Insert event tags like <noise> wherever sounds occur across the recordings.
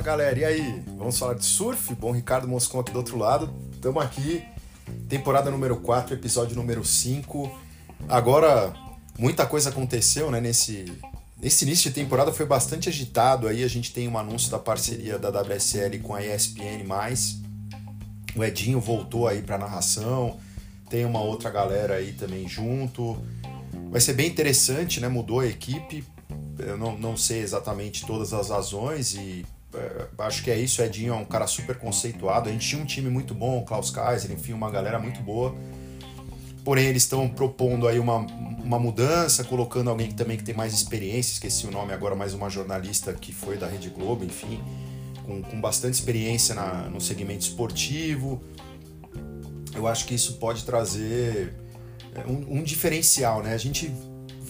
Fala galera, e aí? Vamos falar de surf? Bom, Ricardo Moscon aqui do outro lado. Estamos aqui, temporada número 4, episódio número 5. Agora, muita coisa aconteceu, né? Nesse, nesse início de temporada foi bastante agitado. Aí a gente tem um anúncio da parceria da WSL com a ESPN. O Edinho voltou aí para narração. Tem uma outra galera aí também junto. Vai ser bem interessante, né? Mudou a equipe eu não, não sei exatamente todas as razões e acho que é isso. Edinho é um cara super conceituado. A gente tinha um time muito bom, o Klaus Kaiser, enfim, uma galera muito boa. Porém, eles estão propondo aí uma, uma mudança, colocando alguém que também que tem mais experiência, esqueci o nome agora, mais uma jornalista que foi da Rede Globo, enfim, com, com bastante experiência na, no segmento esportivo. Eu acho que isso pode trazer é, um, um diferencial, né? A gente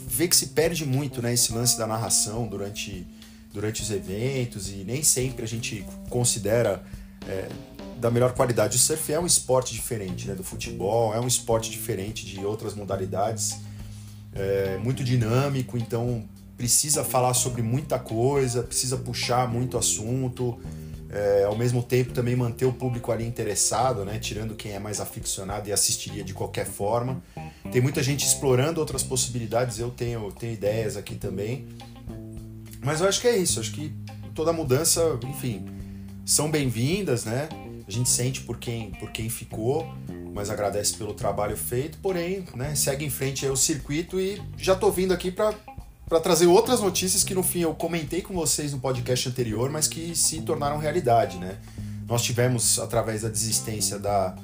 vê que se perde muito né, esse lance da narração durante, durante os eventos e nem sempre a gente considera é, da melhor qualidade. O surf é um esporte diferente né, do futebol, é um esporte diferente de outras modalidades, é muito dinâmico, então precisa falar sobre muita coisa, precisa puxar muito assunto. É, ao mesmo tempo também manter o público ali interessado, né? Tirando quem é mais aficionado e assistiria de qualquer forma. Tem muita gente explorando outras possibilidades, eu tenho, tenho ideias aqui também. Mas eu acho que é isso, acho que toda mudança, enfim, são bem-vindas, né? A gente sente por quem, por quem ficou, mas agradece pelo trabalho feito, porém, né, segue em frente aí o circuito e já tô vindo aqui para para trazer outras notícias que no fim eu comentei com vocês no podcast anterior, mas que se tornaram realidade, né? Nós tivemos através da desistência da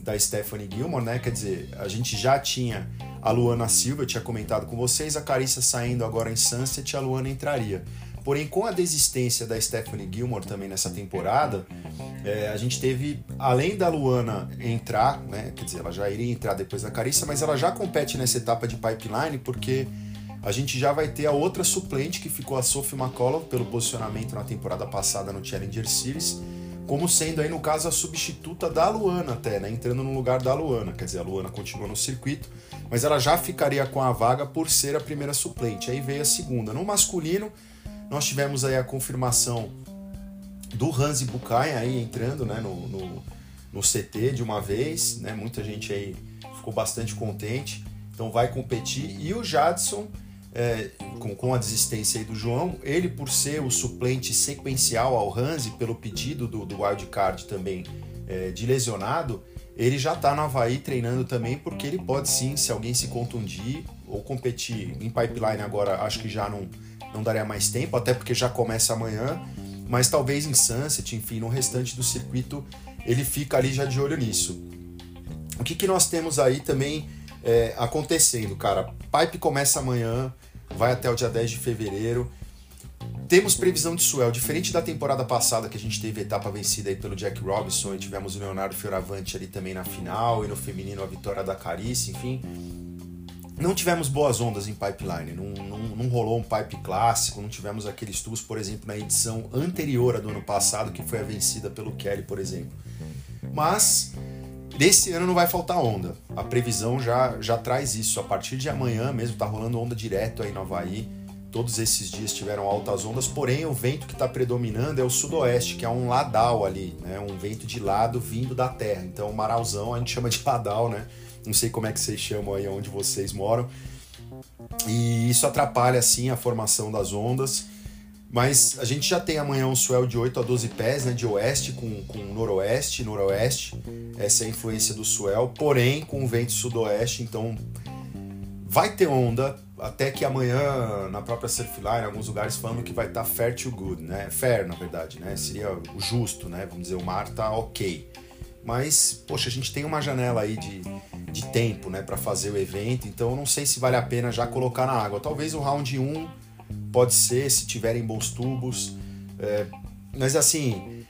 da Stephanie Gilmore, né? Quer dizer, a gente já tinha a Luana Silva, tinha comentado com vocês, a Carissa saindo agora em Sunset, a Luana entraria. Porém, com a desistência da Stephanie Gilmore também nessa temporada, é, a gente teve, além da Luana entrar, né? Quer dizer, ela já iria entrar depois da Carissa, mas ela já compete nessa etapa de pipeline, porque a gente já vai ter a outra suplente que ficou a Sophie McCollum pelo posicionamento na temporada passada no Challenger Series como sendo aí no caso a substituta da Luana até, né? Entrando no lugar da Luana, quer dizer, a Luana continua no circuito, mas ela já ficaria com a vaga por ser a primeira suplente. Aí veio a segunda. No masculino, nós tivemos aí a confirmação do Hansi Bukai aí entrando, né, no, no, no CT de uma vez, né? Muita gente aí ficou bastante contente. Então vai competir e o Jadson é, com, com, a desistência aí do João, ele por ser o suplente sequencial ao Hansi, pelo pedido do, do wildcard também é, de lesionado, ele já está no Havaí treinando também, porque ele pode sim, se alguém se contundir ou competir em pipeline agora, acho que já não, não daria mais tempo, até porque já começa amanhã, mas talvez em Sunset, enfim, no restante do circuito, ele fica ali já de olho nisso. O que, que nós temos aí também é, acontecendo, cara? Pipe começa amanhã, vai até o dia 10 de fevereiro. Temos previsão de swell, diferente da temporada passada que a gente teve etapa vencida aí pelo Jack Robinson e tivemos o Leonardo Fioravante ali também na final e no feminino a vitória da Carice, enfim. Não tivemos boas ondas em pipeline, não, não, não rolou um pipe clássico, não tivemos aqueles tubos, por exemplo, na edição anterior a do ano passado, que foi a vencida pelo Kelly, por exemplo. Mas Desse ano não vai faltar onda. A previsão já, já traz isso. A partir de amanhã mesmo tá rolando onda direto aí no Havaí. Todos esses dias tiveram altas ondas, porém o vento que está predominando é o sudoeste, que é um ladal ali, né? Um vento de lado vindo da terra. Então, o maralzão a gente chama de ladal, né? Não sei como é que vocês chamam aí onde vocês moram. E isso atrapalha assim a formação das ondas. Mas a gente já tem amanhã um swell de 8 a 12 pés, né, de oeste com, com noroeste, noroeste. Essa é a influência do swell, porém com vento sudoeste, então vai ter onda até que amanhã na própria Surfline, alguns lugares falando que vai estar tá fair to good, né? Fair, na verdade, né? Seria o justo, né? Vamos dizer, o mar tá ok. Mas, poxa, a gente tem uma janela aí de, de tempo, né, para fazer o evento, então eu não sei se vale a pena já colocar na água. Talvez o round 1 pode ser se tiverem bons tubos. É, mas assim,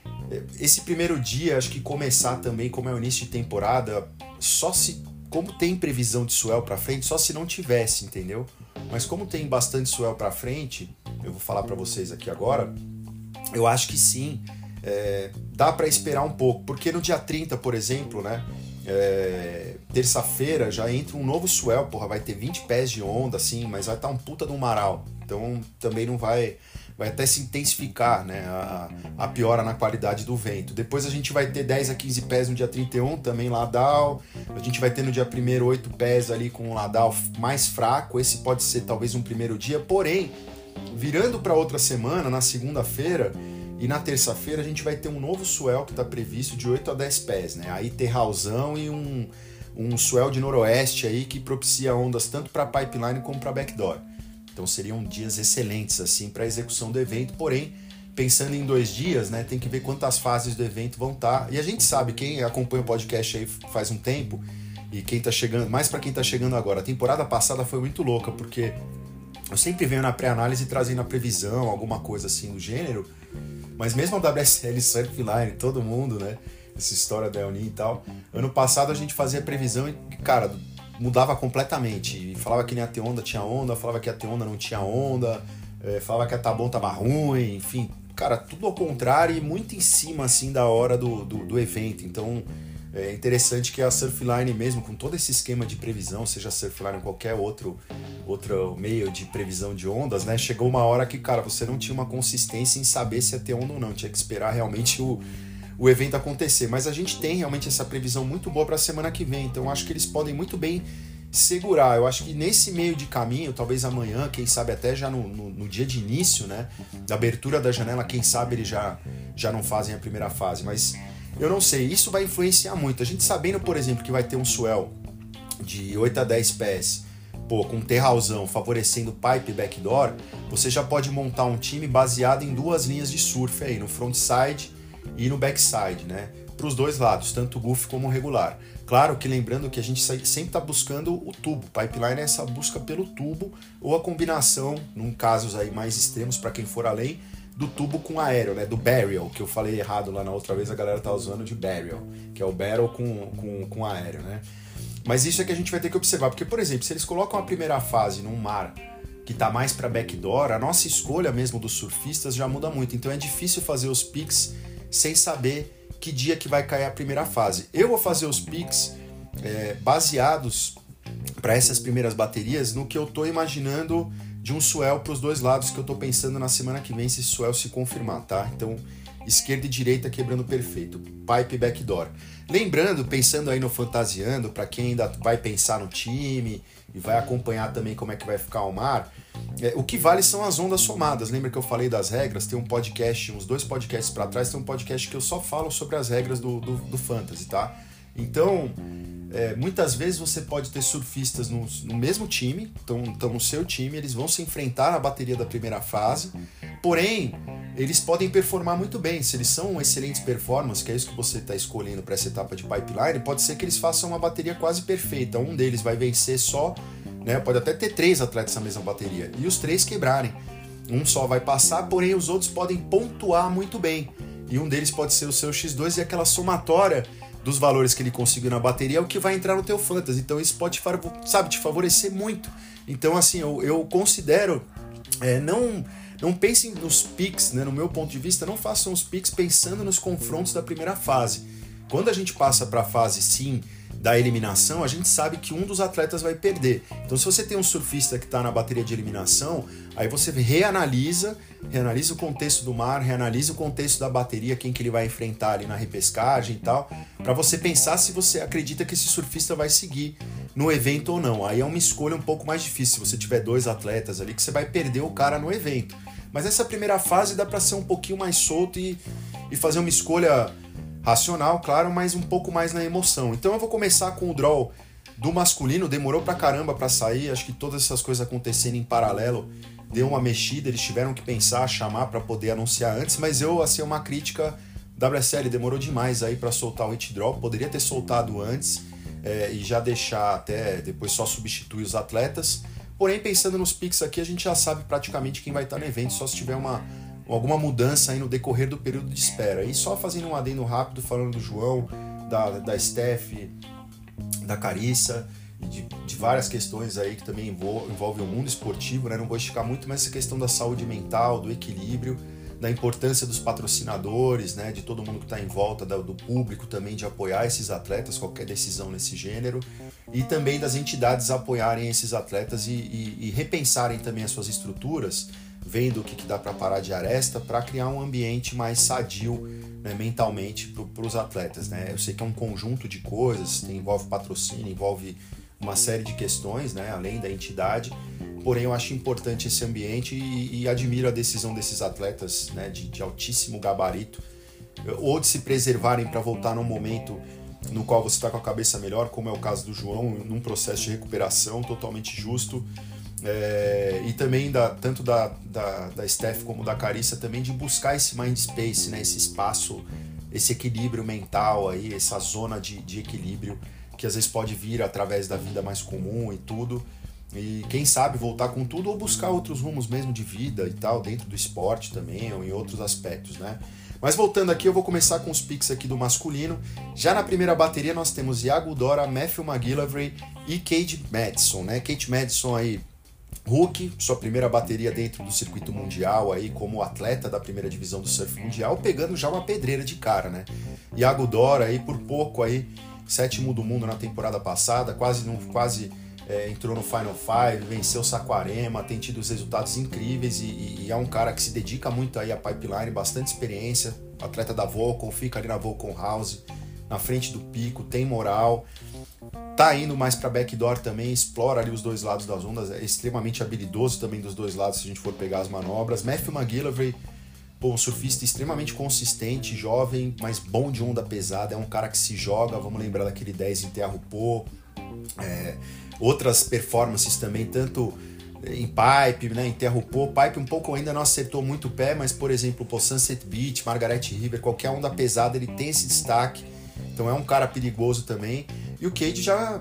esse primeiro dia, acho que começar também, como é o início de temporada, só se. Como tem previsão de swell para frente, só se não tivesse, entendeu? Mas como tem bastante swell para frente, eu vou falar para vocês aqui agora, eu acho que sim, é, dá para esperar um pouco, porque no dia 30, por exemplo, né? É, terça-feira já entra um novo swell, porra, vai ter 20 pés de onda, assim, mas vai estar tá um puta de um maral. Então também não vai, vai até se intensificar né, a, a piora na qualidade do vento. Depois a gente vai ter 10 a 15 pés no dia 31, também Ladal. A gente vai ter no dia 1 8 pés ali com o Ladal mais fraco. Esse pode ser talvez um primeiro dia, porém, virando para outra semana, na segunda-feira e na terça-feira, a gente vai ter um novo swell que está previsto de 8 a 10 pés, né? Aí terralzão e um, um swell de noroeste aí que propicia ondas tanto para pipeline como para backdoor. Então seriam dias excelentes assim para a execução do evento, porém pensando em dois dias, né, tem que ver quantas fases do evento vão estar. Tá. E a gente sabe, quem acompanha o podcast aí faz um tempo, e quem tá chegando, mais para quem tá chegando agora, a temporada passada foi muito louca, porque eu sempre venho na pré-análise trazendo a previsão, alguma coisa assim do gênero, mas mesmo a WSL Surfline, todo mundo, né, essa história da Elni e tal, ano passado a gente fazia previsão e, cara, mudava completamente. Falava que nem a ter onda tinha onda, falava que a ter onda não tinha onda, é, falava que a Tabon tava ruim, enfim. Cara, tudo ao contrário e muito em cima, assim, da hora do, do, do evento. Então, é interessante que a Surfline mesmo, com todo esse esquema de previsão, seja Surfline ou qualquer outro, outro meio de previsão de ondas, né? Chegou uma hora que, cara, você não tinha uma consistência em saber se ia ter onda ou não. Tinha que esperar realmente o, o evento acontecer. Mas a gente tem realmente essa previsão muito boa para a semana que vem, então acho que eles podem muito bem segurar. Eu acho que nesse meio de caminho, talvez amanhã, quem sabe até já no, no, no, dia de início, né, da abertura da janela, quem sabe eles já, já não fazem a primeira fase. Mas eu não sei, isso vai influenciar muito. A gente sabendo, por exemplo, que vai ter um swell de 8 a 10 pés, pô, com terralzão favorecendo pipe backdoor, você já pode montar um time baseado em duas linhas de surf aí, no frontside e no backside, né? Para os dois lados, tanto goof como regular. Claro que lembrando que a gente sempre está buscando o tubo. Pipeline é essa busca pelo tubo ou a combinação, num casos aí mais extremos para quem for além, do tubo com aéreo, né? Do barrel, que eu falei errado lá na outra vez, a galera tá usando de barrel, que é o barrel com, com, com aéreo, né? Mas isso é que a gente vai ter que observar, porque, por exemplo, se eles colocam a primeira fase num mar que tá mais para backdoor, a nossa escolha mesmo dos surfistas já muda muito. Então é difícil fazer os picks sem saber que dia que vai cair a primeira fase. Eu vou fazer os picks é, baseados para essas primeiras baterias no que eu estou imaginando de um swell para os dois lados que eu estou pensando na semana que vem se esse swell se confirmar, tá? Então esquerda e direita quebrando perfeito, pipe backdoor. Lembrando, pensando aí no fantasiando, para quem ainda vai pensar no time e vai acompanhar também como é que vai ficar o mar, é, o que vale são as ondas somadas. Lembra que eu falei das regras? Tem um podcast, uns dois podcasts para trás, tem um podcast que eu só falo sobre as regras do, do, do fantasy, tá? Então, é, muitas vezes você pode ter surfistas no, no mesmo time, estão no seu time, eles vão se enfrentar na bateria da primeira fase, porém, eles podem performar muito bem. Se eles são excelentes performances, que é isso que você está escolhendo para essa etapa de pipeline, pode ser que eles façam uma bateria quase perfeita. Um deles vai vencer só, né? Pode até ter três atletas na mesma bateria e os três quebrarem. Um só vai passar, porém os outros podem pontuar muito bem. E um deles pode ser o seu X2 e aquela somatória dos valores que ele conseguiu na bateria é o que vai entrar no teu fantasy. Então isso pode, sabe, te favorecer muito. Então assim, eu, eu considero é, não não pensem nos picks, né, no meu ponto de vista, não façam os picks pensando nos confrontos da primeira fase. Quando a gente passa para a fase sim da eliminação, a gente sabe que um dos atletas vai perder. Então, se você tem um surfista que está na bateria de eliminação, aí você reanalisa, reanalisa o contexto do mar, reanalisa o contexto da bateria, quem que ele vai enfrentar ali na repescagem e tal, para você pensar se você acredita que esse surfista vai seguir no evento ou não. Aí é uma escolha um pouco mais difícil. Se você tiver dois atletas ali, que você vai perder o cara no evento. Mas essa primeira fase dá para ser um pouquinho mais solto e, e fazer uma escolha racional, claro, mas um pouco mais na emoção. Então eu vou começar com o draw do masculino, demorou pra caramba para sair, acho que todas essas coisas acontecendo em paralelo deu uma mexida, eles tiveram que pensar, chamar para poder anunciar antes, mas eu, assim, uma crítica, WSL demorou demais aí para soltar o hit draw, poderia ter soltado antes é, e já deixar até depois só substituir os atletas. Porém, pensando nos picks aqui, a gente já sabe praticamente quem vai estar no evento, só se tiver uma, alguma mudança aí no decorrer do período de espera. E só fazendo um adendo rápido, falando do João, da, da Steph, da Carissa de, de várias questões aí que também envolvem o mundo esportivo, né? Não vou esticar muito, mas essa questão da saúde mental, do equilíbrio. da importância dos patrocinadores, né, de todo mundo que está em volta, do público também de apoiar esses atletas, qualquer decisão nesse gênero, e também das entidades apoiarem esses atletas e, e, e repensarem também as suas estruturas, vendo o que, que dá para parar de aresta, para criar um ambiente mais sadio né, mentalmente para os atletas. Né? Eu sei que é um conjunto de coisas, envolve patrocínio, envolve uma série de questões, né, além da entidade, porém eu acho importante esse ambiente e, e admiro a decisão desses atletas né, de, de altíssimo gabarito, ou de se preservarem para voltar num momento no qual você está com a cabeça melhor, como é o caso do João, num processo de recuperação totalmente justo. É, e também da, tanto da, da, da Steph como da Carissa também de buscar esse mind space, né, esse espaço, esse equilíbrio mental aí, essa zona de, de equilíbrio que às vezes pode vir através da vida mais comum e tudo. E quem sabe voltar com tudo ou buscar outros rumos mesmo de vida e tal, dentro do esporte também, ou em outros aspectos, né? Mas voltando aqui, eu vou começar com os picks aqui do masculino. Já na primeira bateria nós temos Iago Dora, Matthew McGillivray e Kate Madison, né? Kate Madison aí, Hulk, sua primeira bateria dentro do circuito mundial aí como atleta da primeira divisão do surf mundial, pegando já uma pedreira de cara, né? Iago Dora aí por pouco aí, sétimo do mundo na temporada passada, quase não quase é, entrou no Final Five, venceu Saquarema, tem tido os resultados incríveis e, e, é um cara que se dedica muito aí à pipeline, bastante experiência, atleta da Volcom, fica ali na Volcom House, na frente do pico, tem moral, tá indo mais para backdoor também, explora ali os dois lados das ondas, é extremamente habilidoso também dos dois lados se a gente for pegar as manobras. Matthew McGillivray, pô, um surfista extremamente consistente, jovem, mas bom de onda pesada, é um cara que se joga, vamos lembrar daquele 10 em Terra Pô, é, outras performances também, tanto em pipe, né, em Terrupô, pipe um pouco ainda não acertou muito o pé, mas por exemplo, o Sunset Beach, Margaret River, qualquer onda pesada, ele tem esse destaque. Então é um cara perigoso também. E o Cade já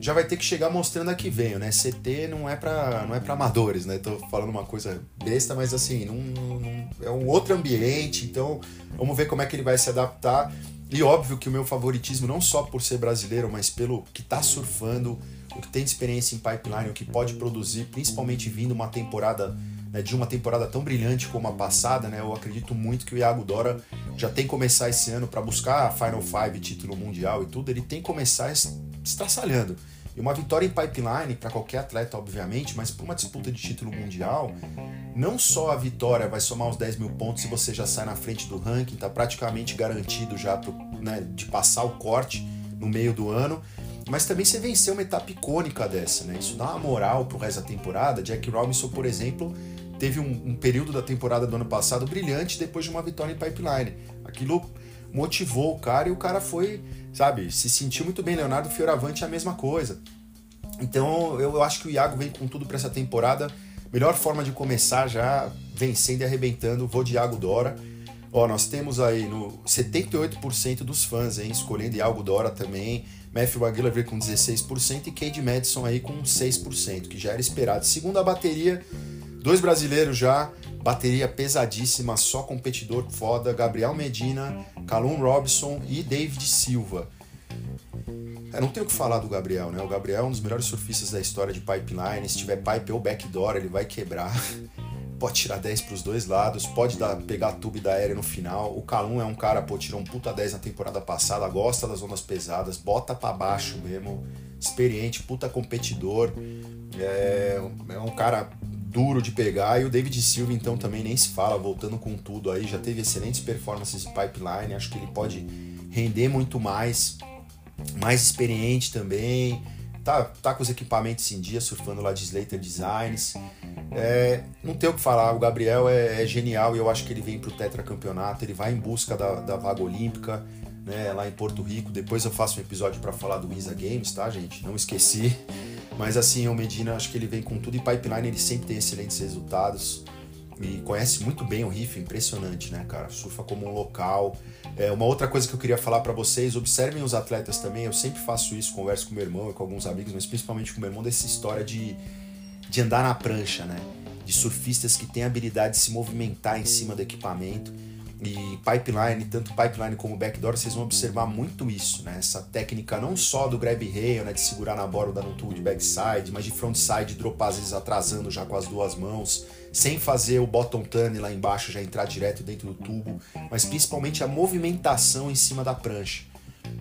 já vai ter que chegar mostrando a que veio, né? CT não é para não é para amadores, né? Tô falando uma coisa besta, mas assim, não, não, é um outro ambiente, então vamos ver como é que ele vai se adaptar. E óbvio que o meu favoritismo não só por ser brasileiro, mas pelo que tá surfando, o que tem experiência em pipeline, o que pode produzir, principalmente vindo uma temporada né, de uma temporada tão brilhante como a passada, né? Eu acredito muito que o Iago Dora já tem que começar esse ano para buscar a Final Five, título mundial e tudo, ele tem que começar estraçalhando. E uma vitória em pipeline para qualquer atleta, obviamente, mas para uma disputa de título mundial, não só a vitória vai somar os 10 mil pontos se você já sai na frente do ranking, está praticamente garantido já pro, né, de passar o corte no meio do ano, mas também você venceu uma etapa icônica dessa, né? Isso dá uma moral pro resto da temporada. Jack Robinson, por exemplo, teve um, um, período da temporada do ano passado brilhante depois de uma vitória em pipeline. Aquilo motivou o cara e o cara foi, sabe, se sentiu muito bem. Leonardo Fioravante é a mesma coisa. Então eu, acho que o Iago vem com tudo para essa temporada. Melhor forma de começar já vencendo e arrebentando. Vou de Iago Dora. Ó, nós temos aí no 78% dos fãs, hein, escolhendo Iago Dora também. Matthew Aguilar com 16% e Cade Madison aí com 6%, que já era esperado. Segunda bateria, dois brasileiros já, bateria pesadíssima, só competidor foda, Gabriel Medina, Calum Robson e David Silva. É, não tenho o que falar do Gabriel, né? O Gabriel é um dos melhores surfistas da história de pipeline. Se tiver pipe ou backdoor, ele vai quebrar <laughs> pode tirar 10 para os dois lados, pode dar, pegar tube da aérea no final. O Calum é um cara, pô, tirou um puta 10 na temporada passada, gosta das ondas pesadas, bota para baixo mesmo, experiente, puta competidor. É, é um cara duro de pegar. E o David Silva, então, também nem se fala, voltando com tudo aí, já teve excelentes performances em pipeline, acho que ele pode render muito mais, mais experiente também tá, tá com os equipamentos em dia, surfando lá de Slater Designs. É, não tem o que falar, o Gabriel é, é, genial e eu acho que ele vem pro tetracampeonato, ele vai em busca da, da vaga olímpica, né, lá em Porto Rico. Depois eu faço um episódio para falar do Isa Games, tá, gente? Não esqueci. Mas assim, o Medina, acho que ele vem com tudo e pipeline, ele sempre tem excelentes resultados e conhece muito bem o riff, impressionante, né, cara? Surfa como um local. É, uma outra coisa que eu queria falar para vocês, observem os atletas também. Eu sempre faço isso, converso com meu irmão e com alguns amigos, mas principalmente com meu irmão, dessa história de, de andar na prancha, né? De surfistas que têm habilidade de se movimentar em cima do equipamento. E pipeline, tanto pipeline como backdoor, vocês vão observar muito isso, né? Essa técnica não só do grab rail, né, de segurar na borda no tubo de backside, mas de frontside, dropar às vezes atrasando já com as duas mãos, sem fazer o bottom turn lá embaixo, já entrar direto dentro do tubo, mas principalmente a movimentação em cima da prancha.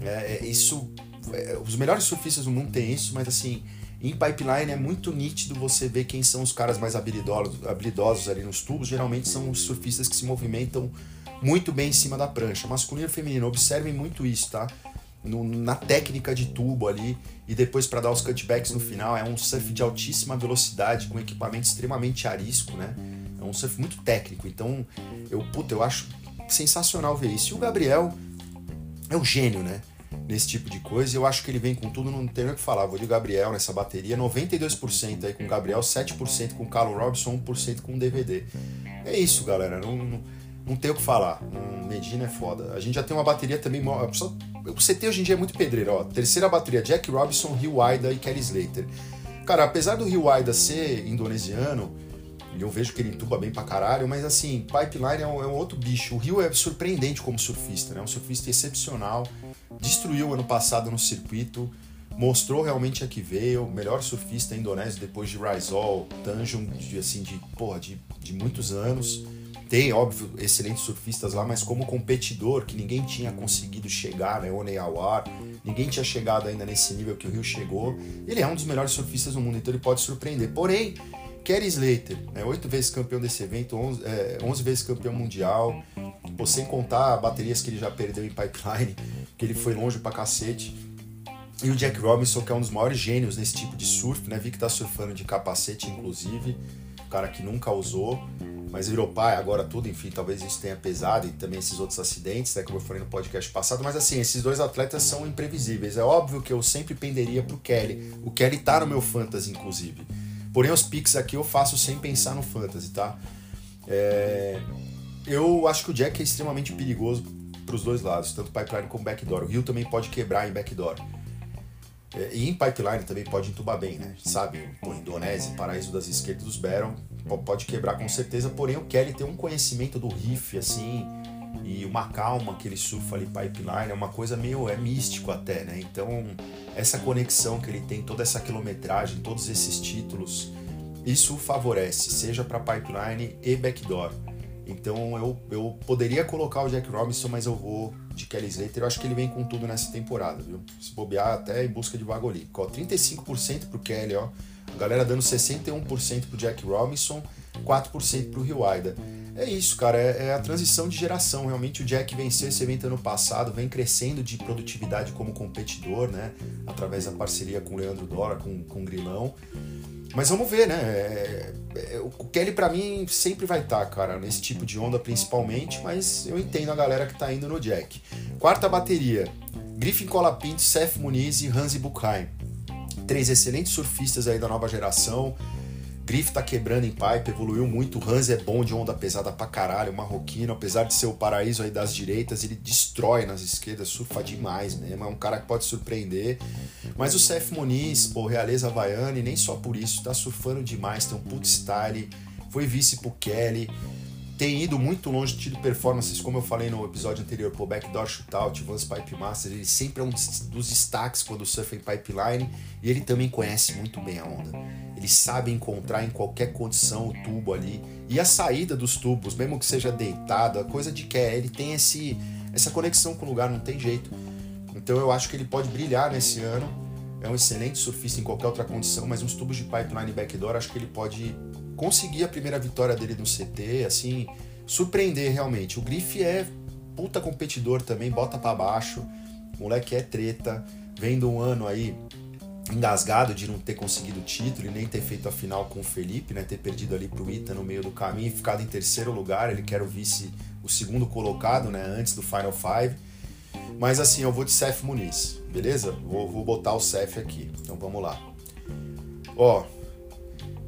É, é, isso, é, os melhores surfistas do mundo têm isso, mas assim, em pipeline é muito nítido você ver quem são os caras mais habilidosos, habilidosos ali nos tubos. Geralmente são os surfistas que se movimentam muito bem em cima da prancha. Masculino e feminino, observem muito isso, tá? No, na técnica de tubo ali e depois para dar os cutbacks no final. É um surf de altíssima velocidade com equipamento extremamente arisco, né? É um surf muito técnico. Então, eu, puta, eu acho sensacional ver isso. E o Gabriel é um gênio, né? Nesse tipo de coisa. Eu acho que ele vem com tudo, não tem o que falar. Vou de Gabriel nessa bateria. 92% aí com o Gabriel, 7% com o Carlo Robson, 1% com o DVD. É isso, galera. Não, não não tem o que falar. Um Medina é foda. A gente já tem uma bateria também. Só, o CT hoje em dia é muito pedreiro. Ó. Terceira bateria: Jack Robinson, Rio Aida e Kelly Slater. Cara, apesar do Rio Aida ser indonesiano, eu vejo que ele entuba bem pra caralho, mas assim, Pipeline é um, é um outro bicho. O Rio é surpreendente como surfista, né? É um surfista excepcional. Destruiu ano passado no circuito mostrou realmente a que veio, melhor surfista indonésio depois de Rizal, Tanjung, de, assim, de, porra, de, de muitos anos. Tem, óbvio, excelentes surfistas lá, mas como competidor, que ninguém tinha conseguido chegar, né? Onei Awar, ninguém tinha chegado ainda nesse nível que o Rio chegou. Ele é um dos melhores surfistas do mundo, então ele pode surpreender. Porém, Kerry Slater, né, oito vezes campeão desse evento, onze, é, onze vezes campeão mundial, pô, sem contar baterias que ele já perdeu em pipeline, que ele foi longe pra cacete. E o Jack Robinson, que é um dos maiores gênios nesse tipo de surf, né? Vi que tá surfando de capacete, inclusive, cara que nunca usou mas virou pai agora tudo, enfim, talvez isso tenha pesado e também esses outros acidentes, né, como eu falei no podcast passado, mas assim, esses dois atletas são imprevisíveis. É óbvio que eu sempre penderia pro Kelly. O Kelly tá no meu fantasy, inclusive. Porém, os picks aqui eu faço sem pensar no fantasy, tá? É... Eu acho que o Jack é extremamente perigoso para os dois lados, tanto pipeline como backdoor. O Rio também pode quebrar em backdoor. É, e em pipeline também pode entubar bem, né? Sabe, pô, Indonésia, paraíso das esquerdas dos Baron, pode quebrar com certeza, porém o Kelly tem um conhecimento do riff, assim, e uma calma que ele surfa ali pipeline, é uma coisa meio é místico até, né? Então, essa conexão que ele tem, toda essa quilometragem, todos esses títulos, isso favorece, seja para pipeline e backdoor. Então eu, eu poderia colocar o Jack Robinson, mas eu vou de Kelly Slater. Eu acho que ele vem com tudo nessa temporada, viu? Se bobear até em busca de vaga ali. 35% pro Kelly, ó. A galera dando 61% pro Jack Robinson, 4% pro Rio Aida. É isso, cara. É, é, a transição de geração. Realmente o Jack venceu esse evento ano passado, vem crescendo de produtividade como competidor, né? Através da parceria com o Leandro Dora, com, com o Grilão. Mas vamos ver, né? É, é, o Kelly para mim sempre vai estar, tá, cara, nesse tipo de onda principalmente, mas eu entendo a galera que tá indo no Jack. Quarta bateria: Griffin Colapinto, Seth Muniz e Hansi Buchheim. Três excelentes surfistas aí da nova geração. Griff tá quebrando em pipe, evoluiu muito. O Hans é bom de onda pesada pra caralho, marroquino. Apesar de ser o paraíso aí das direitas, ele destrói nas esquerdas, surfa demais mesmo. É um cara que pode surpreender. Mas o Seth Moniz, pô, realeza havaiana, e nem só por isso, tá surfando demais, tem um put style. Foi vice pro Kelly tem ido muito longe, tido performances, como eu falei no episódio anterior, pô, Backdoor Shootout, Vans Pipe Master, ele sempre é um dos destaques quando surfa em pipeline e ele também conhece muito bem a onda. Ele sabe encontrar em qualquer condição o tubo ali e a saída dos tubos, mesmo que seja deitado, a coisa de que é, ele tem esse, essa conexão com o lugar, não tem jeito. Então eu acho que ele pode brilhar nesse ano. É um excelente surfista em qualquer outra condição, mas uns tubos de pipeline backdoor acho que ele pode conseguir a primeira vitória dele no CT, assim, surpreender realmente. O Griff é puta competidor também, bota para baixo. Moleque é treta, vendo um ano aí engasgado de não ter conseguido o título e nem ter feito a final com o Felipe, né? Ter perdido ali pro Ita no meio do caminho e ficado em terceiro lugar. Ele quer o vice, o segundo colocado, né? Antes do Final Five. Mas assim, eu vou de Seth Muniz, beleza? Vou, vou botar o Seth aqui. Então vamos lá. Ó,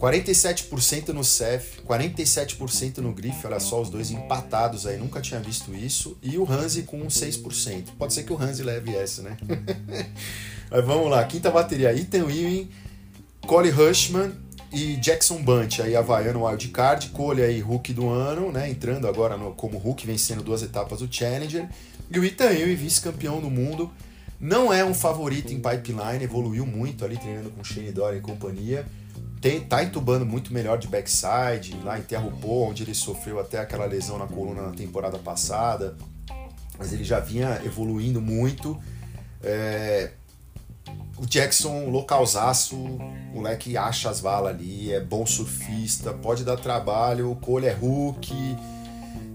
47% no CEF, 47% no Grife, olha só, os dois empatados aí, nunca tinha visto isso. E o Hansi com 6%. Pode ser que o Hansi leve essa, né? <laughs> Mas vamos lá, quinta bateria: Ethan Ewing, Collie Hushman e Jackson Bunt, aí Havaiano Wildcard, Cole aí Hulk do ano, né? Entrando agora no, como Hulk, vencendo duas etapas do Challenger. E o Ethan Ewing, vice-campeão do mundo. Não é um favorito em pipeline, evoluiu muito ali treinando com Shane Dory e companhia. Tem, tá entubando muito melhor de backside, lá Terrupô, onde ele sofreu até aquela lesão na coluna na temporada passada. Mas ele já vinha evoluindo muito. É, o Jackson, localzaço, o moleque acha as valas ali, é bom surfista, pode dar trabalho, o Cole é Hulk,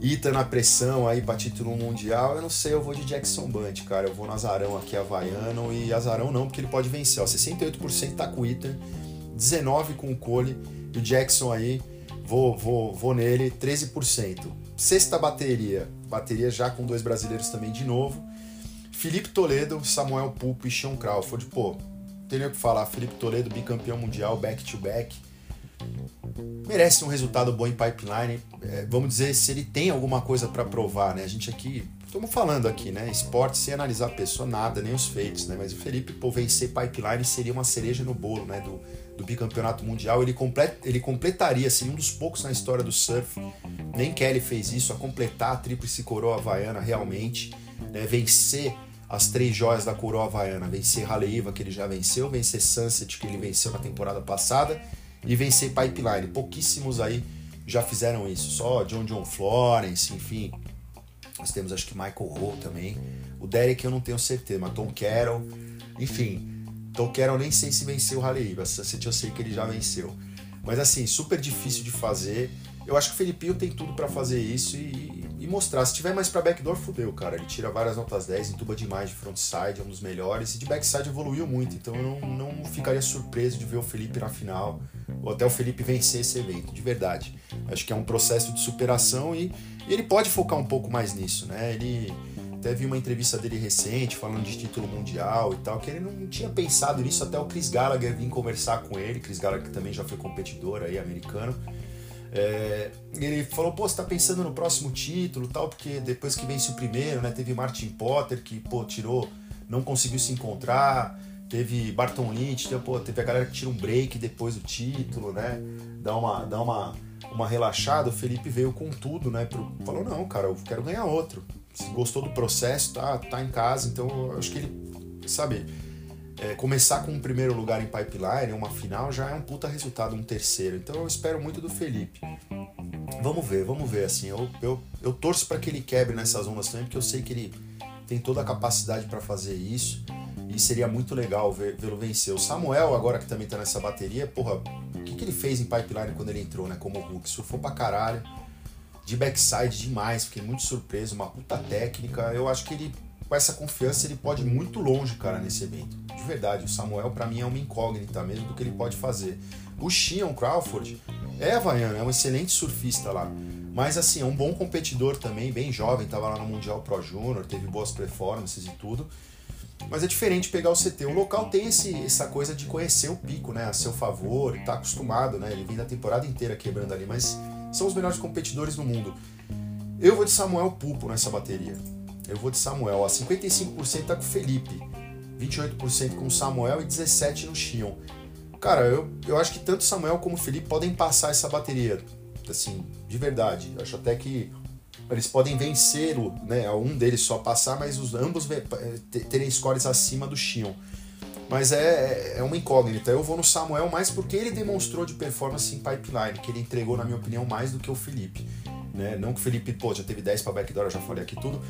Ita na pressão aí pra título mundial. Eu não sei, eu vou de Jackson Bunt, cara. Eu vou no Azarão aqui, Havaiano, e Azarão não, porque ele pode vencer. Ó, 68% tá com o Ita, 19% com o Cole, e o Jackson aí, vou, vou, vou nele, 13%. Sexta bateria, bateria já com dois brasileiros também de novo. Felipe Toledo, Samuel Pulpo e Sean Crawford. Pô, o que falar. Felipe Toledo, bicampeão mundial, back-to-back. Merece um resultado bom em pipeline. É, vamos dizer, se ele tem alguma coisa para provar, né? A gente aqui, estamos falando aqui, né? Esporte sem analisar a pessoa, nada, nem os feitos, né? Mas o Felipe, pô, vencer pipeline seria uma cereja no bolo, né? Do, do bicampeonato mundial. Ele, complet, ele completaria, seria um dos poucos na história do surf. Nem Kelly fez isso, a completar a tríplice coroa havaiana realmente. Né? Vencer as três joias da coroa havaiana, vencer Haleiva, que ele já venceu, vencer Sunset, que ele venceu na temporada passada, e vencer Pipeline. Pouquíssimos aí já fizeram isso, só John John Florence, enfim. Nós temos acho que Michael Rowe também. O Derek eu não tenho certeza, mas Tom Carroll, enfim. Tom Carroll nem sei se venceu o Haleiva, Sunset eu sei que ele já venceu. Mas assim, super difícil de fazer. Eu acho que o Felipinho tem tudo para fazer isso e, e mostrar. Se tiver mais para backdoor, fudeu, cara. Ele tira várias notas 10, entuba demais de frontside, é um dos melhores. E de backside evoluiu muito, então eu não, não ficaria surpreso de ver o Felipe na final, ou até o Felipe vencer esse evento, de verdade. Acho que é um processo de superação e, e ele pode focar um pouco mais nisso, né? Ele até vi uma entrevista dele recente falando de título mundial e tal, que ele não tinha pensado nisso até o Chris Gallagher vir conversar com ele. Chris Gallagher também já foi competidor aí, americano. É, ele falou, pô, você tá pensando no próximo título tal, porque depois que vence o primeiro, né? Teve Martin Potter que, pô, tirou, não conseguiu se encontrar. Teve Barton Lynch, teve, pô, teve a galera que tira um break depois do título, né? Dá uma, dá uma, uma relaxada. O Felipe veio com tudo, né? Pro, falou, não, cara, eu quero ganhar outro. Gostou do processo, tá, tá em casa. Então, acho que ele, sabe, é, começar com um primeiro lugar em pipeline, uma final, já é um puta resultado, um terceiro. Então eu espero muito do Felipe. Vamos ver, vamos ver. Assim, eu, eu, eu torço para que ele quebre nessas ondas também, porque eu sei que ele tem toda a capacidade para fazer isso. E seria muito legal vê-lo vencer. O Samuel, agora que também tá nessa bateria, porra, o que, que ele fez em pipeline quando ele entrou, né? Como Hulk? Surfou pra caralho. De backside demais, fiquei muito surpreso, uma puta técnica. Eu acho que ele com essa confiança ele pode ir muito longe, cara, nesse evento. De verdade, o Samuel para mim é uma incógnita mesmo do que ele pode fazer. O Shion Crawford é havaiano, é um excelente surfista lá. Mas assim, é um bom competidor também, bem jovem, tava lá no Mundial Pro Junior, teve boas performances e tudo. Mas é diferente pegar o CT. O local tem esse, essa coisa de conhecer o pico, né, a seu favor, tá acostumado, né? Ele vem da temporada inteira quebrando ali, mas são os melhores competidores do mundo. Eu vou de Samuel Pupo nessa bateria. Eu vou de Samuel. A 55% tá com o Felipe, 28% com o Samuel e 17% no Xion. Cara, eu, eu acho que tanto Samuel como o Felipe podem passar essa bateria. Assim, de verdade. Eu acho até que eles podem vencer, né, um deles só passar, mas os ambos terem scores acima do Xion. Mas é, é uma incógnita. Eu vou no Samuel mais porque ele demonstrou de performance em pipeline, que ele entregou, na minha opinião, mais do que o Felipe. Né? Não que o Felipe, pô, já teve 10 para backdoor, eu já falei aqui tudo.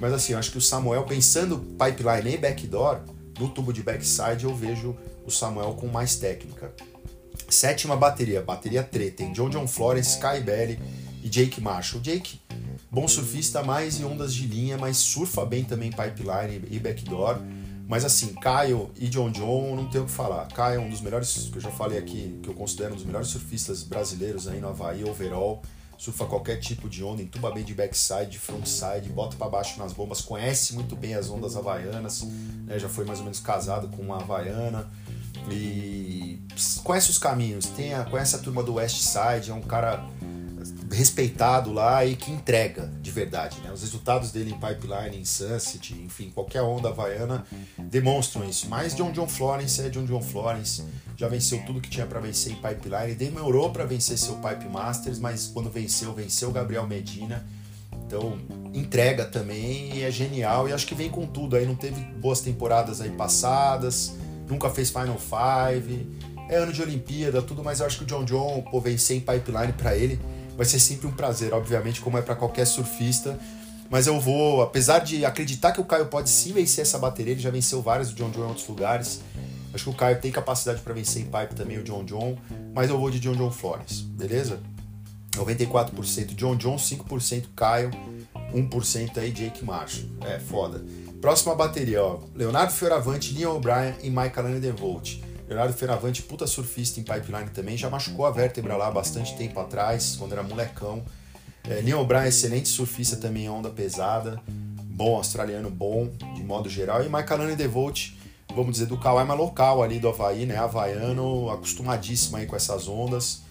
Mas assim, eu acho que o Samuel, pensando pipeline e backdoor, no tubo de backside eu vejo o Samuel com mais técnica. Sétima bateria, bateria treta, tem John John Florence, Sky Belly e Jake Marshall. Jake, bom surfista, mais em ondas de linha, mas surfa bem também pipeline e backdoor. Mas assim, Kyle e John John, não tenho o que falar. Kyle é um dos melhores, que eu já falei aqui, que eu considero um dos melhores surfistas brasileiros aí no Havaí, overall surfa qualquer tipo de onda, entuba bem de backside, de frontside, bota para baixo nas bombas, conhece muito bem as ondas havaianas, né? já foi mais ou menos casado com uma havaiana e conhece os caminhos, tem a, conhece a turma do West Side, é um cara respeitado lá e que entrega de verdade. Né? Os resultados dele em Pipeline, em Sunset, enfim, qualquer onda havaiana demonstram isso. Mas John John Florence é John John Florence. já venceu tudo que tinha para vencer em Pipeline, demorou para vencer seu Pipe Masters, mas quando venceu, venceu Gabriel Medina. Então, entrega também é genial e acho que vem com tudo. Aí não teve boas temporadas aí passadas, nunca fez Final Five. É ano de Olimpíada, tudo, mas eu acho que o John John, pô, vencer em Pipeline para ele vai ser sempre um prazer, obviamente, como é para qualquer surfista. Mas eu vou, apesar de acreditar que o Caio pode sim vencer essa bateria, ele já venceu várias do John John em outros lugares. Acho que o Caio tem capacidade para vencer em pipe também o John John, mas eu vou de John John Flores, beleza? 94% John John, 5% Caio, 1% aí Jake Marshall. É, foda. Próxima bateria, ó. Leonardo Fioravante, Leon O'Brien e Michael Lane DeVolt. Leonardo Fioravante, puta surfista em pipeline também, já machucou a vértebra lá bastante tempo atrás, quando era molecão. É, Leon O'Brien, excelente surfista também, onda pesada. Bom, australiano bom, de modo geral. E Michael DeVolt, vamos dizer, do Kawaima local ali do Havaí, né? Havaiano, acostumadíssimo aí com essas ondas.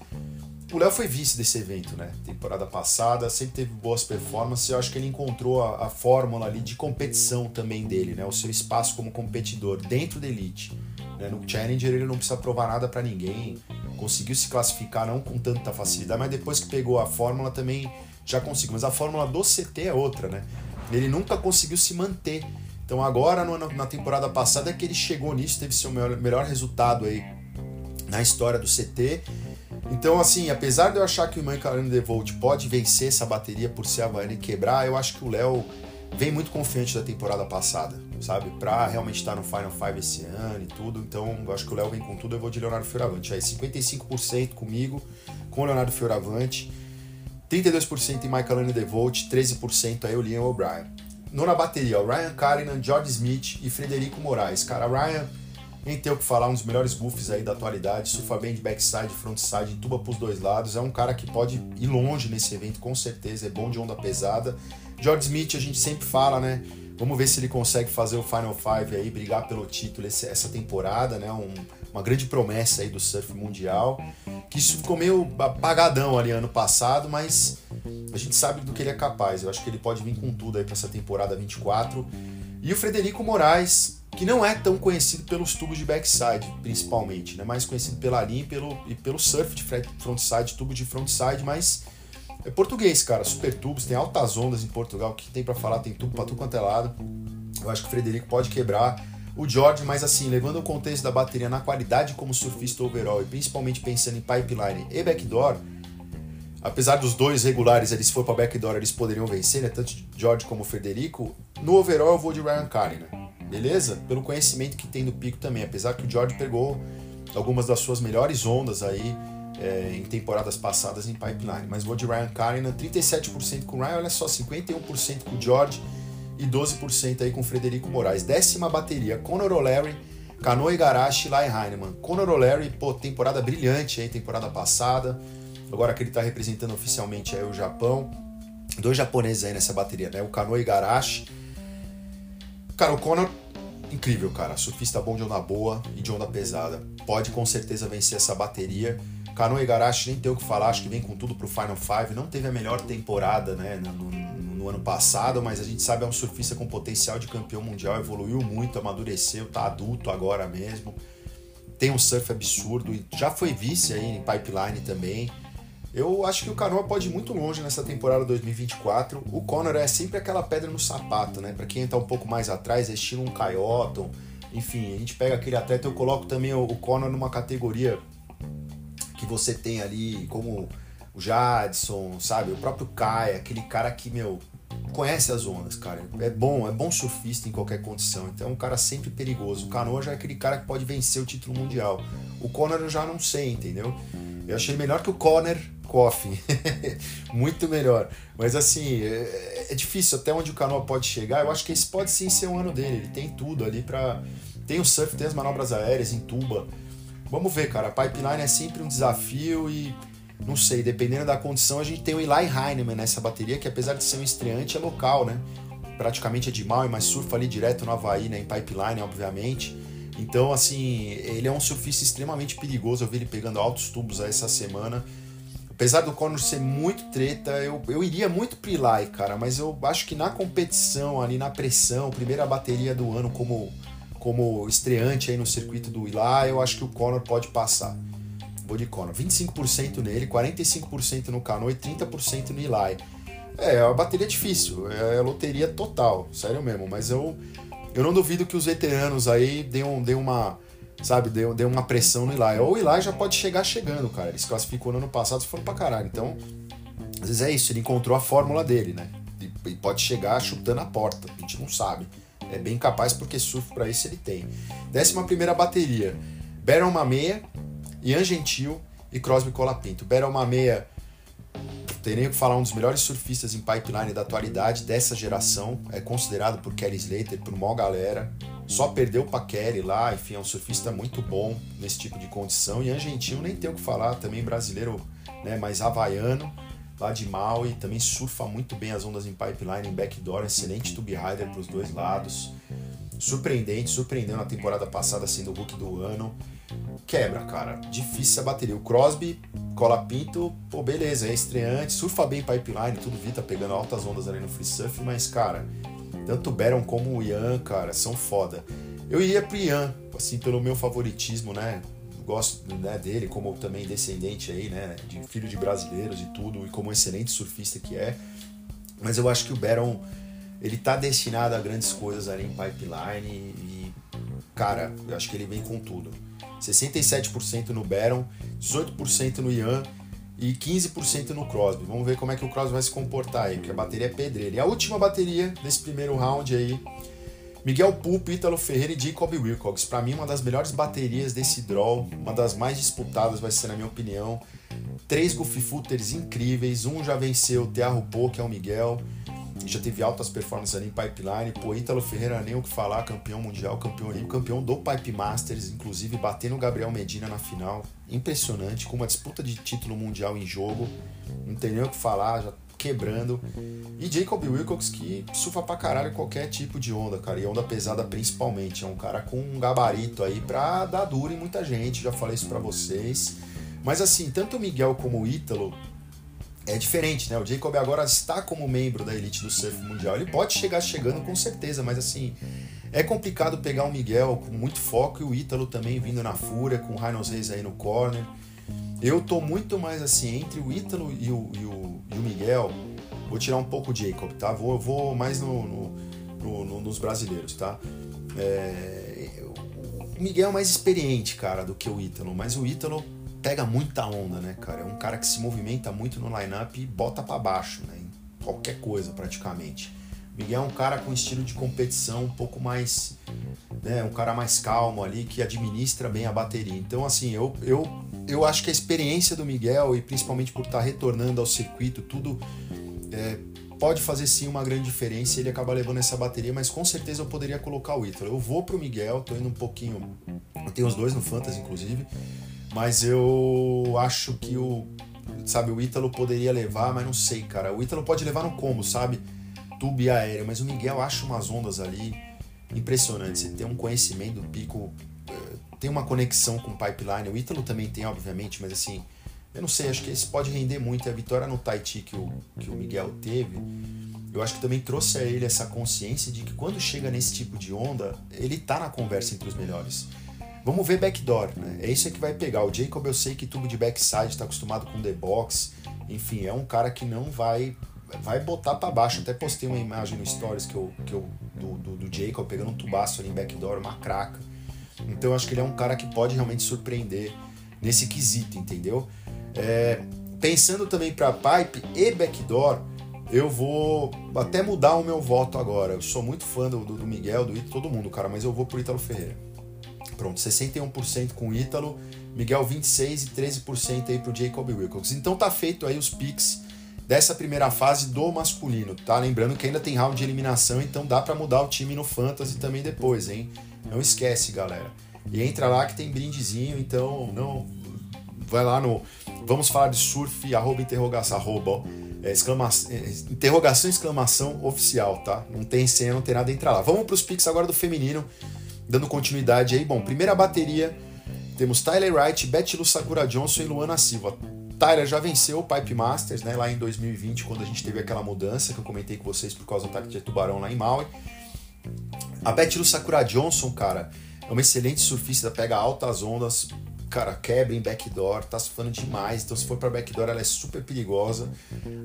O Léo foi vice desse evento, né? Temporada passada, sempre teve boas performances. Eu acho que ele encontrou a, a, fórmula ali de competição também dele, né? O seu espaço como competidor dentro da elite. Né? No Challenger ele não precisa provar nada para ninguém. Conseguiu se classificar não com tanta facilidade, mas depois que pegou a fórmula também já conseguiu. Mas a fórmula do CT é outra, né? Ele nunca conseguiu se manter então agora na temporada passada é que ele chegou nisso, teve seu melhor, melhor resultado aí na história do CT. Então, assim, apesar de eu achar que o Michael DeVolt pode vencer essa bateria por ser Havaiana e quebrar, eu acho que o Léo vem muito confiante da temporada passada, sabe? Pra realmente estar no Final Five esse ano e tudo. Então, eu acho que o Léo vem com tudo, eu vou de Leonardo Fioravante. Aí 55% comigo, com o Leonardo Fioravante. 32% em Michael DeVolt, 13% aí o Liam O'Brien. Nona bateria, ó, Ryan Carrinan, George Smith e Frederico Moraes. Cara, Ryan, nem tem o que falar, um dos melhores buffs aí da atualidade, surfa bem de backside, frontside, tuba pros dois lados. É um cara que pode ir longe nesse evento, com certeza, é bom de onda pesada. George Smith, a gente sempre fala, né? Vamos ver se ele consegue fazer o Final Five aí, brigar pelo título essa temporada, né? Um, uma grande promessa aí do surf mundial. Que isso ficou meio apagadão ali ano passado, mas a gente sabe do que ele é capaz. Eu acho que ele pode vir com tudo aí para essa temporada 24. E o Frederico Moraes, que não é tão conhecido pelos tubos de backside, principalmente, né? Mais conhecido pela linha e pelo, e pelo surf de frontside, tubo de frontside, mas é português, cara. Super tubos, tem altas ondas em Portugal. O que tem para falar? Tem tubo pra tudo quanto é lado. Eu acho que o Frederico pode quebrar o George, mas assim, levando o contexto da bateria na qualidade como surfista overall e principalmente pensando em pipeline e backdoor, apesar dos dois regulares, eles for para backdoor, eles poderiam vencer, né? Tanto George como Federico. No overall eu vou de Ryan Carlin, né? Beleza? Pelo conhecimento que tem do pico também, apesar que o George pegou algumas das suas melhores ondas aí é, em temporadas passadas em pipeline. Mas vou de Ryan Carlin, 37% com Ryan, olha só, 51% com o George e 12% aí com o Frederico Moraes. Décima bateria, Conor O'Leary, Kanoe Igarashi e Lai Heinemann. Conor O'Leary, pô, temporada brilhante aí, temporada passada agora que ele está representando oficialmente aí o Japão. Dois japoneses aí nessa bateria, né? O Kanoe Igarashi. Cara, o Conor, incrível, cara. Surfista bom de onda boa e de onda pesada. Pode com certeza vencer essa bateria. Kanoe Igarashi nem tem o que falar, acho que vem com tudo pro Final Five. Não teve a melhor temporada, né, no, no, no ano passado, mas a gente sabe é um surfista com potencial de campeão mundial, evoluiu muito, amadureceu, tá adulto agora mesmo. Tem um surf absurdo e já foi vice aí em pipeline também. Eu acho que o Canoa pode ir muito longe nessa temporada 2024. O Conor é sempre aquela pedra no sapato, né? Para quem tá um pouco mais atrás, é estilo um Coyote. Enfim, a gente pega aquele atleta, eu coloco também o Conor numa categoria que você tem ali como o Jadson, sabe? O próprio Kai, aquele cara que, meu, conhece as ondas, cara. É bom, é bom surfista em qualquer condição. Então é um cara sempre perigoso. O Canoa já é aquele cara que pode vencer o título mundial. O Conor eu já não sei, entendeu? Eu achei melhor que o Conor Coffin. <laughs> Muito melhor. Mas assim, é, é, difícil até onde o Canoa pode chegar. Eu acho que esse pode sim ser o ano dele. Ele tem tudo ali para Tem o surf, tem as manobras aéreas em tuba. Vamos ver, cara. Pipeline é sempre um desafio e não sei, dependendo da condição, a gente tem o Eli Heinemann nessa bateria, que apesar de ser um estreante, é local, né? Praticamente é de mal, mas surfa ali direto no Havaí, né? Em pipeline, obviamente. Então, assim, ele é um surfista extremamente perigoso. Eu vi ele pegando altos tubos essa semana. Apesar do Conor ser muito treta, eu, eu iria muito pro Eli, cara. Mas eu acho que na competição, ali na pressão, primeira bateria do ano como, como estreante aí no circuito do Ilá, eu acho que o Conor pode passar. Vou de Conor. 25% nele, 45% no Cano e 30% no Eli. É, a bateria é difícil, é loteria total, sério mesmo, mas eu, eu não duvido que os veteranos aí deem, deem uma, sabe, deu, deu uma pressão no Eli. Ou o Eli já pode chegar chegando, cara. Ele se classificou no ano passado e foram pra caralho. Então, às vezes é isso, ele encontrou a fórmula dele, né? E pode chegar chutando a porta, a gente não sabe. É bem capaz porque surf para isso ele tem. Décima primeira bateria: Baron Mameia, Ian Gentil e Crosby Colapinto. Baron Mameia, tem nem o que falar, um dos melhores surfistas em pipeline da atualidade dessa geração. É considerado por Kelly Slater, por uma galera. Só perdeu para Kelly lá, enfim, é um surfista muito bom nesse tipo de condição. Ian Gentil nem tem o que falar, também brasileiro, né, mais havaiano lá de Maui, também surfa muito bem as ondas em pipeline, em backdoor, excelente tube rider para os dois lados. Surpreendente, surpreendeu na temporada passada sendo o Hulk do ano. Quebra, cara. Difícil a bateria. O Crosby, cola pinto, pô, beleza, é estreante, surfa bem pipeline, tudo Vita pegando altas ondas ali no free surf, mas, cara, tanto o Baron como o Ian, cara, são foda. Eu iria pro Ian, assim, pelo meu favoritismo, né? gosto né, dele como também descendente aí, né, de filho de brasileiros e tudo, e como excelente surfista que é. Mas eu acho que o Baron, ele tá destinado a grandes coisas ali em pipeline e, cara, eu acho que ele vem com tudo. 67% no Baron, 18% no Ian e 15% no Crosby. Vamos ver como é que o Crosby vai se comportar aí, porque a bateria é pedreira. E a última bateria desse primeiro round aí Miguel Pulpo, Ítalo Ferreira e Jacob Wilcox. Para mim, uma das melhores baterias desse draw, uma das mais disputadas vai ser, na minha opinião. Três goofy footers incríveis, um já venceu o Tearro Po, que é o Miguel, já teve altas performances ali em Pipeline. Pô, Ítalo Ferreira nem o que falar, campeão mundial, campeão olímpico, campeão do Pipe Masters, inclusive batendo o Gabriel Medina na final. Impressionante, com uma disputa de título mundial em jogo. Não tem nem o que falar, já quebrando. E Jacob Wilcox que surfa pra caralho qualquer tipo de onda, cara. E onda pesada principalmente. É um cara com um gabarito aí pra dar duro em muita gente. Já falei isso pra vocês. Mas assim, tanto o Miguel como o Ítalo é diferente, né? O Jacob agora está como membro da elite do surf mundial. Ele pode chegar chegando com certeza, mas assim, é complicado pegar o Miguel com muito foco e o Ítalo também vindo na fúria, com o Rhinos Reis aí no corner. Eu tô muito mais assim, entre o Ítalo e o, e o, e o Miguel, vou tirar um pouco o Jacob, tá? Vou, vou mais no, no, no, nos brasileiros, tá? É, o Miguel é mais experiente, cara, do que o Ítalo, mas o Ítalo pega muita onda, né, cara? É um cara que se movimenta muito no line-up e bota para baixo, né? Em qualquer coisa, praticamente. Miguel é um cara com estilo de competição um pouco mais. Né, um cara mais calmo ali, que administra bem a bateria. Então, assim, eu, eu, eu acho que a experiência do Miguel, e principalmente por estar retornando ao circuito, tudo é, pode fazer sim uma grande diferença ele acaba levando essa bateria, mas com certeza eu poderia colocar o Ítalo. Eu vou pro Miguel, tô indo um pouquinho. Eu tenho os dois no Fantasy, inclusive, mas eu acho que o. Sabe, o Ítalo poderia levar, mas não sei, cara. O Ítalo pode levar no combo, sabe? tube aéreo, mas o Miguel acha umas ondas ali impressionantes. Ele tem um conhecimento do pico, eh, tem uma conexão com o pipeline. O Ítalo também tem, obviamente, mas assim, eu não sei, acho que esse pode render muito. A vitória no Tahiti que o, que o Miguel teve, eu acho que também trouxe a ele essa consciência de que quando chega nesse tipo de onda, ele tá na conversa entre os melhores. Vamos ver backdoor, né? É isso que vai pegar. O Jacob eu sei que tubo de backside está acostumado com the box. Enfim, é um cara que não vai vai botar para baixo. Até postei uma imagem no Stories que eu, que eu, do, do, do Jacob pegando um tubaço ali em backdoor, uma craca. Então eu acho que ele é um cara que pode realmente surpreender nesse quesito, entendeu? É, pensando também para pipe e backdoor, eu vou até mudar o meu voto agora. Eu sou muito fã do, do Miguel, do Ítalo, todo mundo, cara, mas eu vou pro Ítalo Ferreira. Pronto, 61% com o Ítalo, Miguel 26% e 13% aí pro Jacob Wilcox. Então tá feito aí os picks dessa primeira fase do masculino, tá? Lembrando que ainda tem round de eliminação, então dá para mudar o time no Fantasy também depois, hein? Não esquece, galera. E entra lá que tem brindezinho, então não vai lá no vamos falar de surf arroba interrogação arroba é, exclamação, é, interrogação exclamação oficial, tá? Não tem senha, não tem nada, entra lá. Vamos para os picks agora do feminino, dando continuidade aí. Bom, primeira bateria temos Tyler Wright, Betty Sakura Johnson e Luana Silva Tyler já venceu o Pipe Masters, né, lá em 2020, quando a gente teve aquela mudança que eu comentei com vocês por causa do ataque de tubarão lá em Maui. A Beth Sakura Johnson, cara, é uma excelente surfista, pega altas ondas, cara, quebra em backdoor, tá surfando demais. Então, se for para backdoor, ela é super perigosa.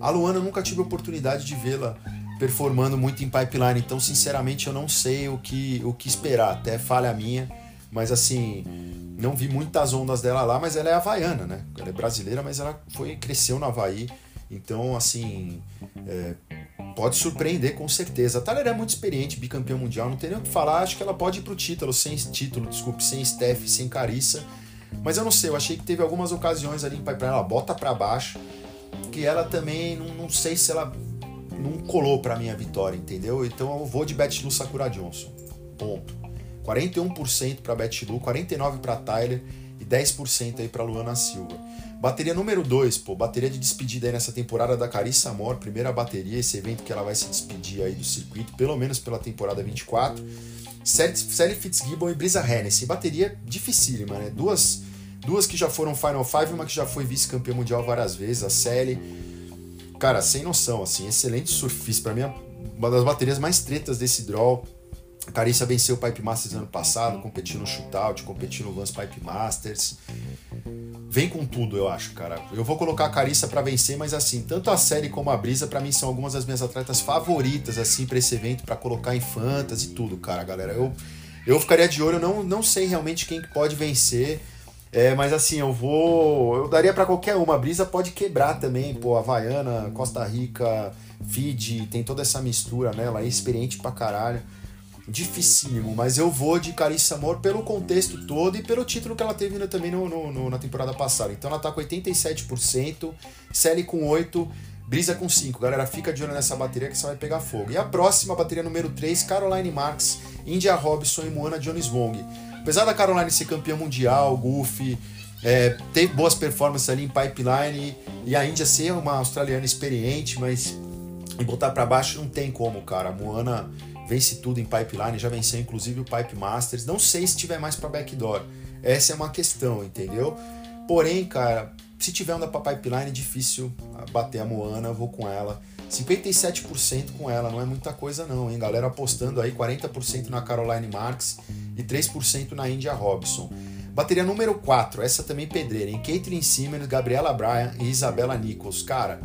A Luana, eu nunca tive oportunidade de vê-la performando muito em pipeline, então, sinceramente, eu não sei o que, o que esperar. Até falha minha, mas assim, não vi muitas ondas dela lá, mas ela é havaiana, né? Ela é brasileira, mas ela foi cresceu no Havaí. Então, assim, é, pode surpreender com certeza. A Tyler é muito experiente, bicampeão mundial, não tem nem o que falar. Acho que ela pode ir pro título, sem título, desculpe, sem Steph, sem Carissa. Mas eu não sei, eu achei que teve algumas ocasiões ali pipeline, ela bota para baixo, que ela também, não, não sei se ela não colou para minha vitória, entendeu? Então eu vou de Betlu Sakura Johnson. Ponto. 41% para Betlu, 49 para Tyler e 10% aí para Luana Silva. Bateria número 2, pô, bateria de despedida aí nessa temporada da Carissa Amor, primeira bateria, esse evento que ela vai se despedir aí do circuito, pelo menos pela temporada 24. Sally Fitzgibbon e Brisa Hennessy. Bateria dificílima, né? Duas, duas que já foram Final Five uma que já foi vice-campeã mundial várias vezes. A Sally, cara, sem noção, assim, excelente surfista. Pra mim, é uma das baterias mais tretas desse draw. A Carissa venceu o Pipe Masters ano passado, competiu no Shootout, competiu no Vans Pipe Masters. Vem com tudo, eu acho, cara. Eu vou colocar a Carissa para vencer, mas assim, tanto a série como a Brisa, para mim, são algumas das minhas atletas favoritas, assim, pra esse evento, para colocar em fantasy e tudo, cara, galera. Eu, eu ficaria de olho, eu não, não sei realmente quem pode vencer. É, mas assim, eu vou. Eu daria para qualquer uma. A brisa pode quebrar também, pô. Havaiana, Costa Rica, Fiji, tem toda essa mistura, né? Ela é experiente pra caralho dificílimo, mas eu vou de Carissa Amor pelo contexto todo e pelo título que ela teve também no, no, no, na temporada passada. Então ela tá com 87%, Sally com 8%, Brisa com 5%. Galera, fica de olho nessa bateria que você vai pegar fogo. E a próxima bateria número 3, Caroline Marks, India Robson e Moana Jones Wong. Apesar da Caroline ser campeã mundial, Goofy, é, ter boas performances ali em pipeline e a Índia ser uma australiana experiente, mas botar para baixo não tem como, cara. A Moana vence tudo em pipeline, já venceu inclusive o Pipe Masters. Não sei se tiver mais para backdoor. Essa é uma questão, entendeu? Porém, cara, se tiver onda para pipeline, é difícil bater a Moana, eu vou com ela. 57% com ela, não é muita coisa não, hein? Galera apostando aí 40% na Caroline Marks e 3% na India Robson. Bateria número 4, essa também pedreira, hein? Caitlyn Simmons, Gabriela Bryan e Isabela Nichols. Cara,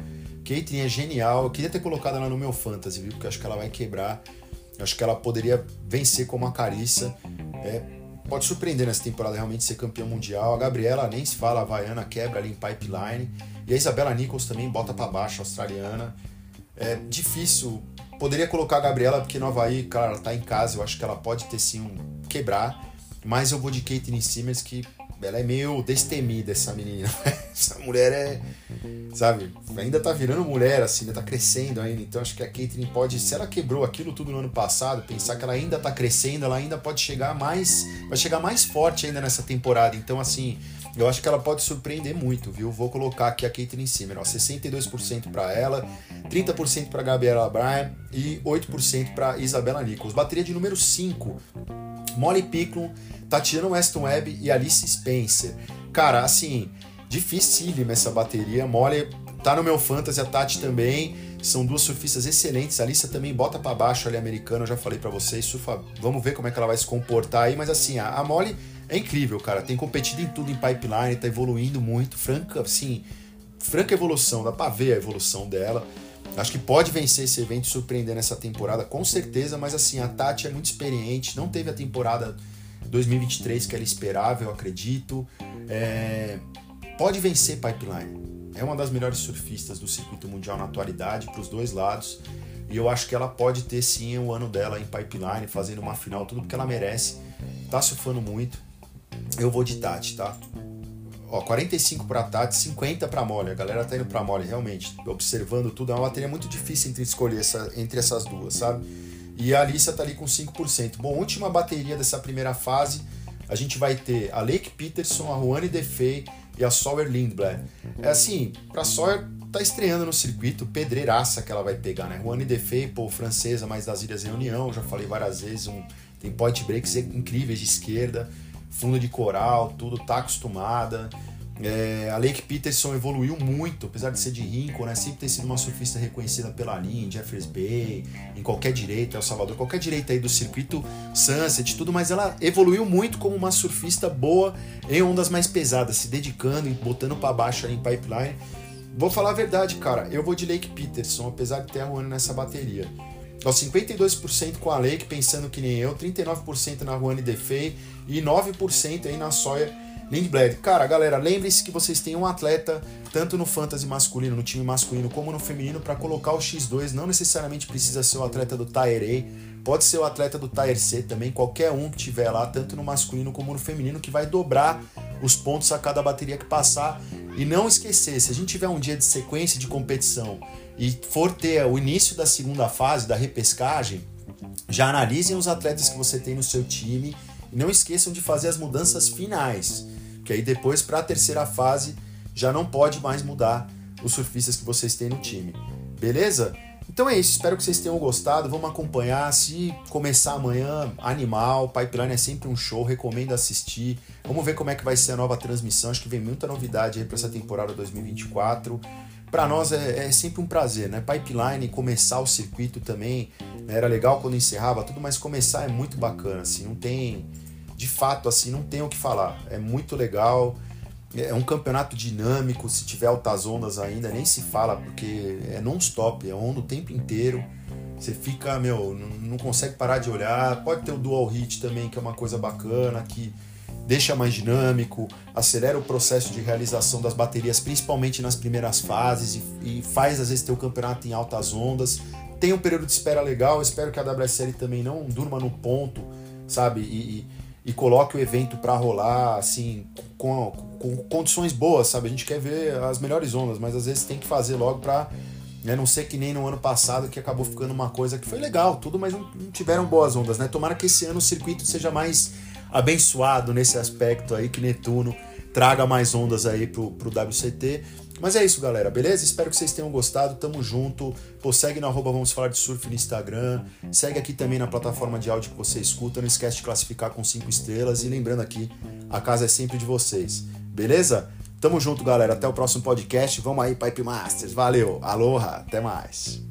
Caitlyn é genial. Eu queria ter colocado ela no meu fantasy, viu? Porque acho que ela vai quebrar acho que ela poderia vencer como a Carissa. É, pode surpreender nessa temporada realmente ser campeã mundial. A Gabriela nem se fala, a Havaiana quebra ali em pipeline. E a Isabela Nichols também bota para baixo, australiana. É difícil. Poderia colocar a Gabriela, porque no Havaí, cara, ela tá em casa, eu acho que ela pode ter sim um quebrar. Mas eu vou de Caitlyn Simmons, que ela é meio destemida, essa menina. <laughs> essa mulher é, sabe, ainda tá virando mulher, assim, ainda tá crescendo ainda. Então acho que a Caitlyn pode, se ela quebrou aquilo tudo no ano passado, pensar que ela ainda tá crescendo, ela ainda pode chegar mais, vai chegar mais forte ainda nessa temporada. Então, assim, eu acho que ela pode surpreender muito, viu? Vou colocar aqui a Caitlyn Simmer, ó, 62% para ela, 30% para Gabriela Bryan e 8% para Isabela Nichols. Bateria de número 5, Molly Picklum Tatiana Weston Webb e Alice Spencer. Cara, assim, dificílima essa bateria. Molly tá no meu fantasy, a Tati também. São duas surfistas excelentes. A Alice também bota para baixo ali americana, eu já falei para vocês. Surfa, vamos ver como é que ela vai se comportar aí, mas assim, a, a Molly é incrível, cara. Tem competido em tudo em pipeline, tá evoluindo muito. Franca, assim, franca evolução, dá pra ver a evolução dela. Acho que pode vencer esse evento surpreender nessa temporada, com certeza, mas assim, a Tati é muito experiente, não teve a temporada 2023 que ela esperava, eu acredito. É, pode vencer Pipeline. É uma das melhores surfistas do circuito mundial na atualidade, para os dois lados. E eu acho que ela pode ter sim o ano dela em Pipeline, fazendo uma final, tudo porque ela merece. Tá surfando muito. Eu vou de Tati, tá? Ó, 45 para Tati, 50 para Molly. A galera tá indo para Molly, realmente. Observando tudo, é uma bateria muito difícil entre escolher essa, entre essas duas, sabe? E a Alissa tá ali com 5%. Bom, última bateria dessa primeira fase, a gente vai ter a Lake Peterson, a Juane Defey e a Sawyer Lindblad. É assim, pra Sawyer tá estreando no circuito, pedreiraça que ela vai pegar, né? Juane Defey, pô, francesa, mas das Ilhas Reunião, já falei várias vezes, um, tem point breaks incríveis de esquerda, fundo de coral, tudo, tá acostumada. É, a Lake Peterson evoluiu muito, apesar de ser de Rincon, né? Sempre ter sido uma surfista reconhecida pela linha, Jeffers Bay, em qualquer direita, El Salvador, qualquer direita aí do circuito Sunset, tudo, mas ela evoluiu muito como uma surfista boa em ondas mais pesadas, se dedicando e botando para baixo ali em pipeline. Vou falar a verdade, cara, eu vou de Lake Peterson, apesar de ter a Ruane nessa bateria. Aos 52% com a Lake, pensando que nem eu, 39% na Ruane Defei e 9% aí na Soia Lindblad. Cara, galera, lembre-se que vocês têm um atleta, tanto no fantasy masculino, no time masculino, como no feminino, para colocar o X2. Não necessariamente precisa ser o atleta do Tire A, pode ser o atleta do Tire C também, qualquer um que tiver lá, tanto no masculino como no feminino, que vai dobrar os pontos a cada bateria que passar. E não esquecer, se a gente tiver um dia de sequência de competição e for ter o início da segunda fase, da repescagem, já analisem os atletas que você tem no seu time não esqueçam de fazer as mudanças finais, que aí depois para a terceira fase já não pode mais mudar os surfistas que vocês têm no time. Beleza? Então é isso, espero que vocês tenham gostado. Vamos acompanhar. Se começar amanhã, animal. Pipeline é sempre um show, recomendo assistir. Vamos ver como é que vai ser a nova transmissão. Acho que vem muita novidade aí para essa temporada 2024 para nós é, é, sempre um prazer, né? Pipeline, começar o circuito também, né? era legal quando encerrava tudo, mas começar é muito bacana, assim, não tem, de fato, assim, não tem o que falar, é muito legal, é um campeonato dinâmico, se tiver altas ondas ainda, nem se fala, porque é non-stop, é onda o tempo inteiro, você fica, meu, não, consegue parar de olhar, pode ter o dual hit também, que é uma coisa bacana, que deixa mais dinâmico, acelera o processo de realização das baterias, principalmente nas primeiras fases, e, e faz às vezes ter o campeonato em altas ondas. Tem um período de espera legal, espero que a WSL também não durma no ponto, sabe? E, e, e coloque o evento para rolar assim, com, com, condições boas, sabe? A gente quer ver as melhores ondas, mas às vezes tem que fazer logo para né, não ser que nem no ano passado que acabou ficando uma coisa que foi legal, tudo, mas não, não tiveram boas ondas, né? Tomara que esse ano o circuito seja mais abençoado nesse aspecto aí, que Netuno traga mais ondas aí pro, pro WCT. Mas é isso, galera, beleza? Espero que vocês tenham gostado. Tamo junto. Pô, segue na arroba Vamos Falar de Surf no Instagram. Segue aqui também na plataforma de áudio que você escuta. Não esquece de classificar com cinco estrelas. E lembrando aqui, a casa é sempre de vocês. Beleza? Tamo junto, galera. Até o próximo podcast. Vamos aí, Pipe Masters. Valeu. Aloha. Até mais.